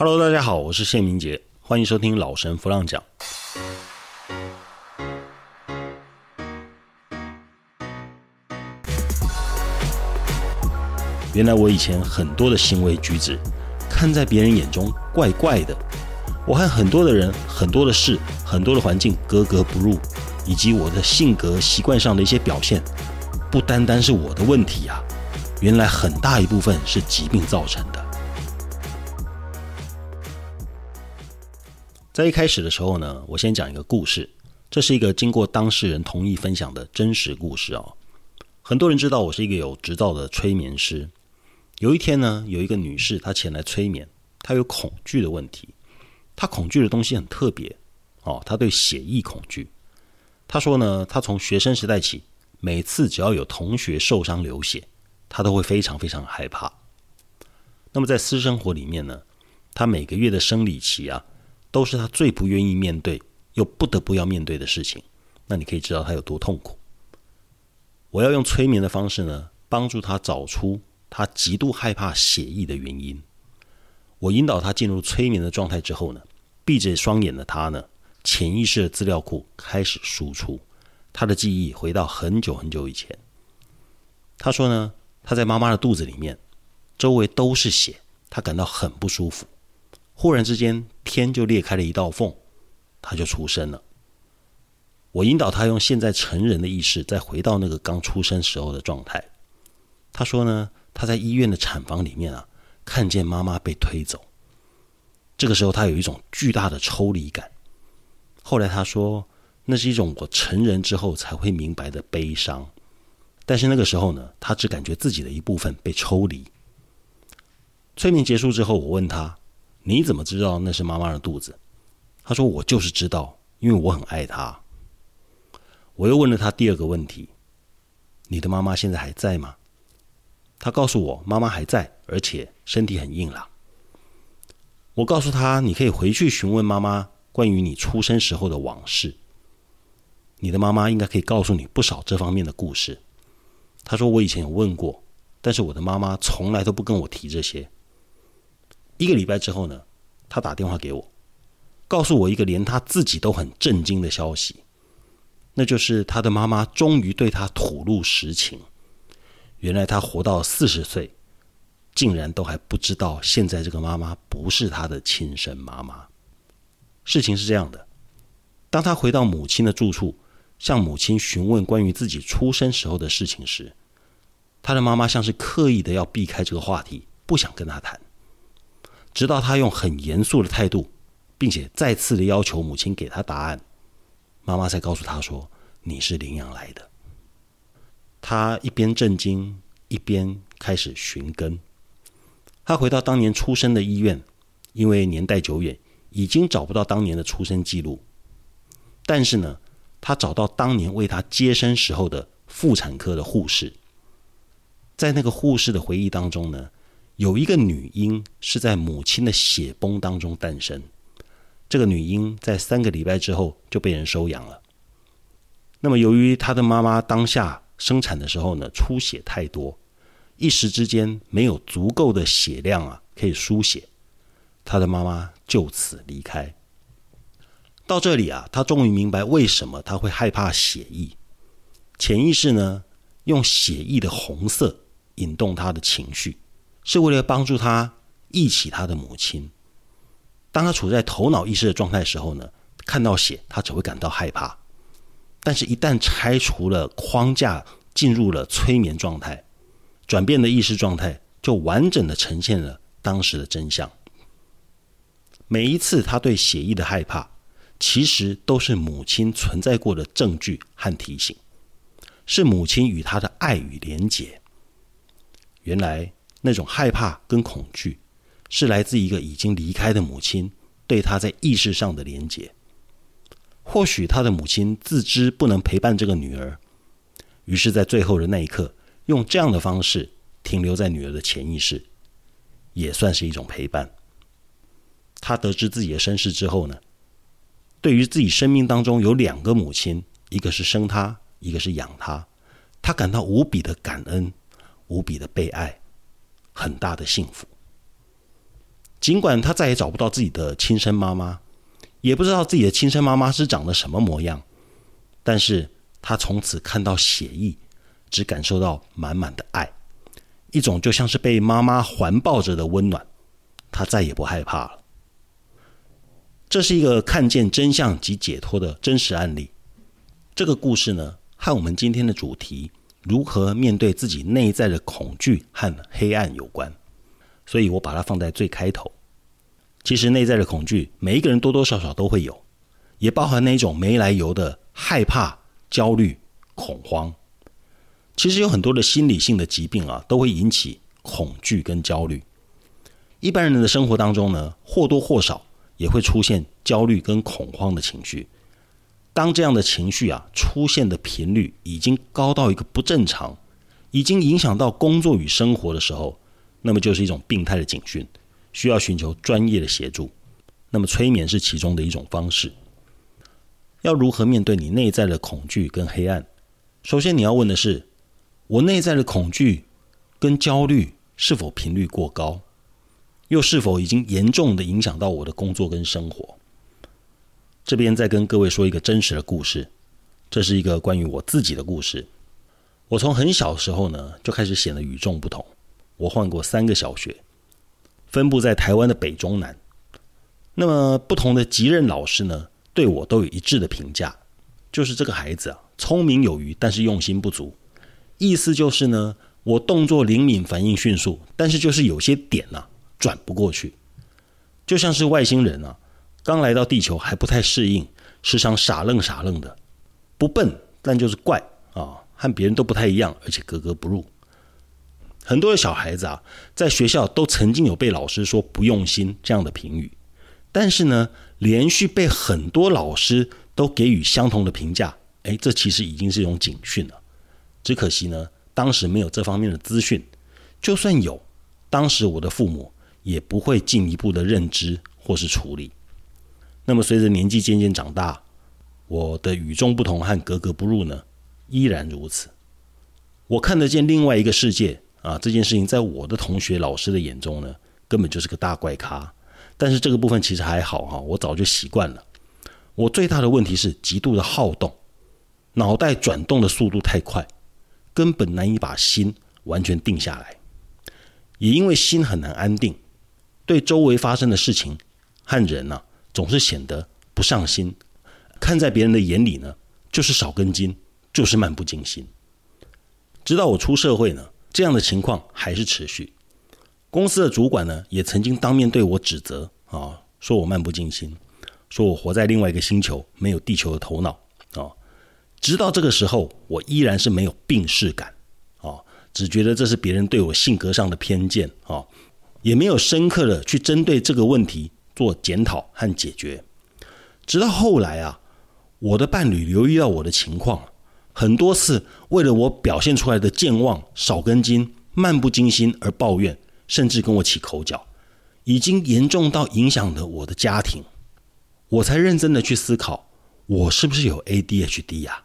Hello，大家好，我是谢明杰，欢迎收听老神弗浪讲。原来我以前很多的行为举止，看在别人眼中怪怪的。我和很多的人、很多的事、很多的环境格格不入，以及我的性格习惯上的一些表现，不单单是我的问题呀，原来很大一部分是疾病造成的。在一开始的时候呢，我先讲一个故事，这是一个经过当事人同意分享的真实故事哦。很多人知道我是一个有执照的催眠师。有一天呢，有一个女士她前来催眠，她有恐惧的问题。她恐惧的东西很特别哦，她对血液恐惧。她说呢，她从学生时代起，每次只要有同学受伤流血，她都会非常非常害怕。那么在私生活里面呢，她每个月的生理期啊，都是他最不愿意面对又不得不要面对的事情。那你可以知道他有多痛苦。我要用催眠的方式呢，帮助他找出他极度害怕血液的原因。我引导他进入催眠的状态之后呢，闭着双眼的他呢，潜意识的资料库开始输出，他的记忆回到很久很久以前。他说呢，他在妈妈的肚子里面，周围都是血，他感到很不舒服。忽然之间，天就裂开了一道缝，他就出生了。我引导他用现在成人的意识，再回到那个刚出生时候的状态。他说呢，他在医院的产房里面啊。看见妈妈被推走，这个时候他有一种巨大的抽离感。后来他说，那是一种我成人之后才会明白的悲伤。但是那个时候呢，他只感觉自己的一部分被抽离。催眠结束之后，我问他：“你怎么知道那是妈妈的肚子？”他说：“我就是知道，因为我很爱她。”我又问了他第二个问题：“你的妈妈现在还在吗？”他告诉我，妈妈还在，而且身体很硬朗。我告诉他，你可以回去询问妈妈关于你出生时候的往事。你的妈妈应该可以告诉你不少这方面的故事。他说我以前有问过，但是我的妈妈从来都不跟我提这些。一个礼拜之后呢，他打电话给我，告诉我一个连他自己都很震惊的消息，那就是他的妈妈终于对他吐露实情。原来他活到四十岁，竟然都还不知道现在这个妈妈不是他的亲生妈妈。事情是这样的：当他回到母亲的住处，向母亲询问关于自己出生时候的事情时，他的妈妈像是刻意的要避开这个话题，不想跟他谈。直到他用很严肃的态度，并且再次的要求母亲给他答案，妈妈才告诉他说：“你是领养来的。”他一边震惊，一边开始寻根。他回到当年出生的医院，因为年代久远，已经找不到当年的出生记录。但是呢，他找到当年为他接生时候的妇产科的护士。在那个护士的回忆当中呢，有一个女婴是在母亲的血崩当中诞生。这个女婴在三个礼拜之后就被人收养了。那么，由于她的妈妈当下。生产的时候呢，出血太多，一时之间没有足够的血量啊，可以输血，她的妈妈就此离开。到这里啊，他终于明白为什么他会害怕血意。潜意识呢，用血液的红色引动他的情绪，是为了帮助他忆起他的母亲。当他处在头脑意识的状态时候呢，看到血，他只会感到害怕。但是，一旦拆除了框架，进入了催眠状态，转变的意识状态，就完整的呈现了当时的真相。每一次他对血液的害怕，其实都是母亲存在过的证据和提醒，是母亲与他的爱与连结。原来那种害怕跟恐惧，是来自一个已经离开的母亲对他在意识上的连结。或许他的母亲自知不能陪伴这个女儿，于是，在最后的那一刻，用这样的方式停留在女儿的潜意识，也算是一种陪伴。他得知自己的身世之后呢，对于自己生命当中有两个母亲，一个是生他，一个是养他，他感到无比的感恩，无比的被爱，很大的幸福。尽管他再也找不到自己的亲生妈妈，也不知道自己的亲生妈妈是长得什么模样，但是他从此看到血意，只感受到满满的爱，一种就像是被妈妈环抱着的温暖，他再也不害怕了。这是一个看见真相及解脱的真实案例。这个故事呢，和我们今天的主题如何面对自己内在的恐惧和黑暗有关，所以我把它放在最开头。其实内在的恐惧，每一个人多多少少都会有，也包含那种没来由的害怕、焦虑、恐慌。其实有很多的心理性的疾病啊，都会引起恐惧跟焦虑。一般人的生活当中呢，或多或少。也会出现焦虑跟恐慌的情绪。当这样的情绪啊出现的频率已经高到一个不正常，已经影响到工作与生活的时候，那么就是一种病态的警讯，需要寻求专业的协助。那么催眠是其中的一种方式。要如何面对你内在的恐惧跟黑暗？首先你要问的是：我内在的恐惧跟焦虑是否频率过高？又是否已经严重的影响到我的工作跟生活？这边再跟各位说一个真实的故事，这是一个关于我自己的故事。我从很小时候呢，就开始显得与众不同。我换过三个小学，分布在台湾的北中南。那么不同的级任老师呢，对我都有一致的评价，就是这个孩子啊，聪明有余，但是用心不足。意思就是呢，我动作灵敏，反应迅速，但是就是有些点呐。转不过去，就像是外星人啊，刚来到地球还不太适应，时常傻愣傻愣的，不笨但就是怪啊，和别人都不太一样，而且格格不入。很多的小孩子啊，在学校都曾经有被老师说不用心这样的评语，但是呢，连续被很多老师都给予相同的评价，哎，这其实已经是一种警讯了。只可惜呢，当时没有这方面的资讯，就算有，当时我的父母。也不会进一步的认知或是处理。那么随着年纪渐渐长大，我的与众不同和格格不入呢，依然如此。我看得见另外一个世界啊，这件事情在我的同学老师的眼中呢，根本就是个大怪咖。但是这个部分其实还好哈，我早就习惯了。我最大的问题是极度的好动，脑袋转动的速度太快，根本难以把心完全定下来。也因为心很难安定。对周围发生的事情和人呢，总是显得不上心，看在别人的眼里呢，就是少根筋，就是漫不经心。直到我出社会呢，这样的情况还是持续。公司的主管呢，也曾经当面对我指责啊，说我漫不经心，说我活在另外一个星球，没有地球的头脑啊。直到这个时候，我依然是没有病视感啊，只觉得这是别人对我性格上的偏见啊。也没有深刻的去针对这个问题做检讨和解决，直到后来啊，我的伴侣留意到我的情况，很多次为了我表现出来的健忘、少根筋、漫不经心而抱怨，甚至跟我起口角，已经严重到影响了我的家庭，我才认真的去思考，我是不是有 ADHD 呀？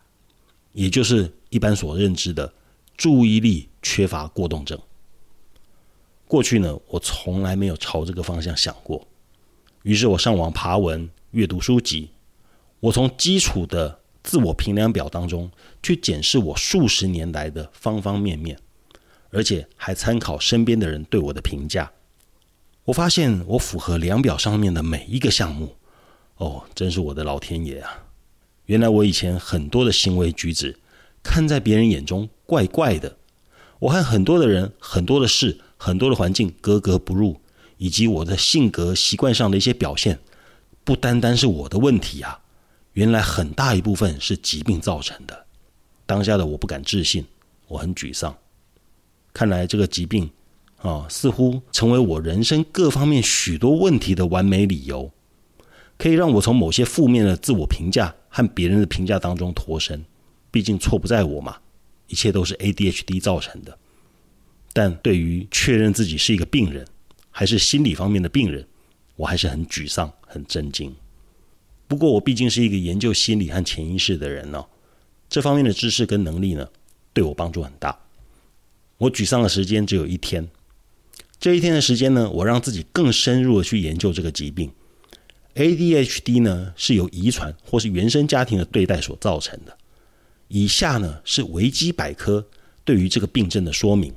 也就是一般所认知的注意力缺乏过动症。过去呢，我从来没有朝这个方向想过。于是我上网爬文、阅读书籍，我从基础的自我评量表当中去检视我数十年来的方方面面，而且还参考身边的人对我的评价。我发现我符合量表上面的每一个项目。哦，真是我的老天爷啊！原来我以前很多的行为举止，看在别人眼中怪怪的。我和很多的人、很多的事。很多的环境格格不入，以及我的性格习惯上的一些表现，不单单是我的问题啊，原来很大一部分是疾病造成的。当下的我不敢置信，我很沮丧。看来这个疾病啊，似乎成为我人生各方面许多问题的完美理由，可以让我从某些负面的自我评价和别人的评价当中脱身。毕竟错不在我嘛，一切都是 ADHD 造成的。但对于确认自己是一个病人，还是心理方面的病人，我还是很沮丧、很震惊。不过，我毕竟是一个研究心理和潜意识的人呢，这方面的知识跟能力呢，对我帮助很大。我沮丧的时间只有一天，这一天的时间呢，我让自己更深入的去研究这个疾病。ADHD 呢是由遗传或是原生家庭的对待所造成的。以下呢是维基百科对于这个病症的说明。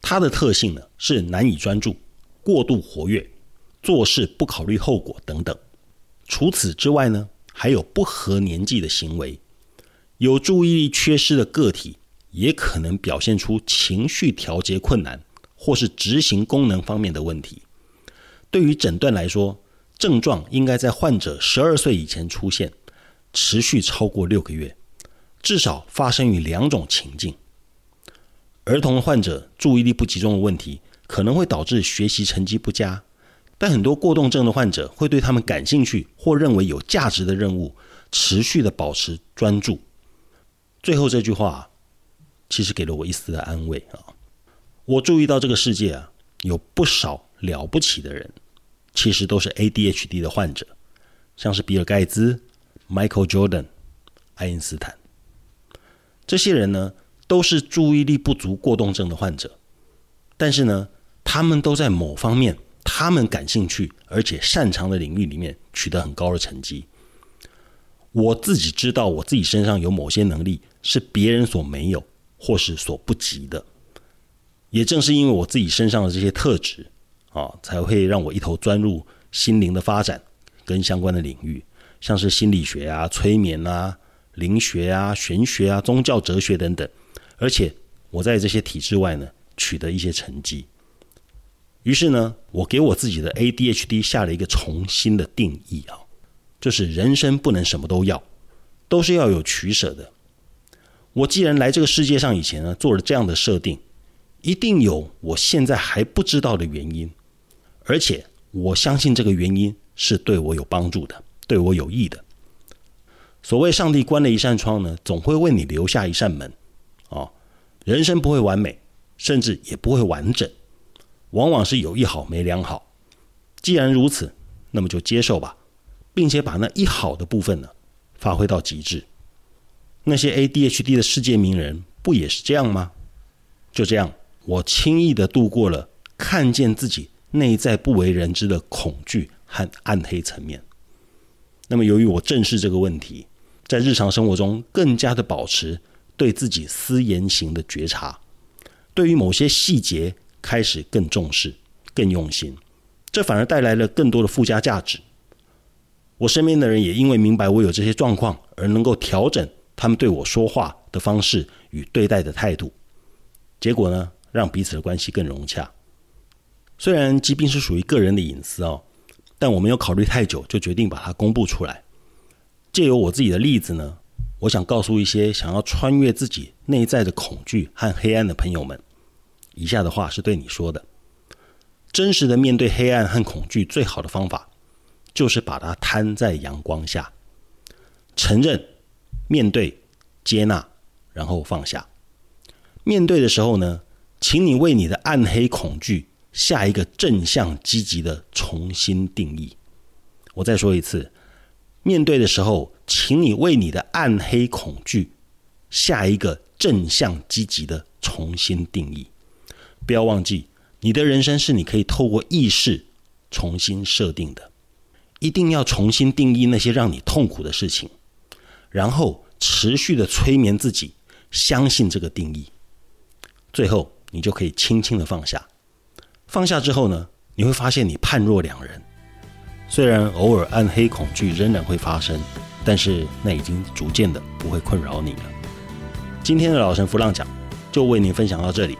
它的特性呢是难以专注、过度活跃、做事不考虑后果等等。除此之外呢，还有不合年纪的行为。有注意力缺失的个体也可能表现出情绪调节困难或是执行功能方面的问题。对于诊断来说，症状应该在患者十二岁以前出现，持续超过六个月，至少发生于两种情境。儿童患者注意力不集中的问题可能会导致学习成绩不佳，但很多过动症的患者会对他们感兴趣或认为有价值的任务持续的保持专注。最后这句话其实给了我一丝的安慰啊！我注意到这个世界啊有不少了不起的人。其实都是 ADHD 的患者，像是比尔盖茨、Michael Jordan、爱因斯坦，这些人呢都是注意力不足过动症的患者，但是呢，他们都在某方面他们感兴趣而且擅长的领域里面取得很高的成绩。我自己知道我自己身上有某些能力是别人所没有或是所不及的，也正是因为我自己身上的这些特质。啊，才会让我一头钻入心灵的发展跟相关的领域，像是心理学啊、催眠啊、灵学啊、玄学啊、宗教哲学等等。而且我在这些体制外呢，取得一些成绩。于是呢，我给我自己的 ADHD 下了一个重新的定义啊，就是人生不能什么都要，都是要有取舍的。我既然来这个世界上以前呢，做了这样的设定，一定有我现在还不知道的原因。而且我相信这个原因是对我有帮助的，对我有益的。所谓上帝关了一扇窗呢，总会为你留下一扇门。哦，人生不会完美，甚至也不会完整，往往是有一好没两好。既然如此，那么就接受吧，并且把那一好的部分呢发挥到极致。那些 ADHD 的世界名人不也是这样吗？就这样，我轻易的度过了看见自己。内在不为人知的恐惧和暗黑层面。那么，由于我正视这个问题，在日常生活中更加的保持对自己思言行的觉察，对于某些细节开始更重视、更用心，这反而带来了更多的附加价值。我身边的人也因为明白我有这些状况，而能够调整他们对我说话的方式与对待的态度，结果呢，让彼此的关系更融洽。虽然疾病是属于个人的隐私哦，但我没有考虑太久就决定把它公布出来。借由我自己的例子呢，我想告诉一些想要穿越自己内在的恐惧和黑暗的朋友们，以下的话是对你说的：真实的面对黑暗和恐惧，最好的方法就是把它摊在阳光下，承认、面对、接纳，然后放下。面对的时候呢，请你为你的暗黑恐惧。下一个正向积极的重新定义。我再说一次，面对的时候，请你为你的暗黑恐惧下一个正向积极的重新定义。不要忘记，你的人生是你可以透过意识重新设定的。一定要重新定义那些让你痛苦的事情，然后持续的催眠自己，相信这个定义。最后，你就可以轻轻的放下。放下之后呢，你会发现你判若两人。虽然偶尔暗黑恐惧仍然会发生，但是那已经逐渐的不会困扰你了。今天的老神弗浪讲就为您分享到这里，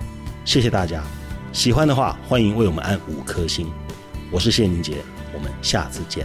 谢谢大家。喜欢的话，欢迎为我们按五颗星。我是谢宁杰，我们下次见。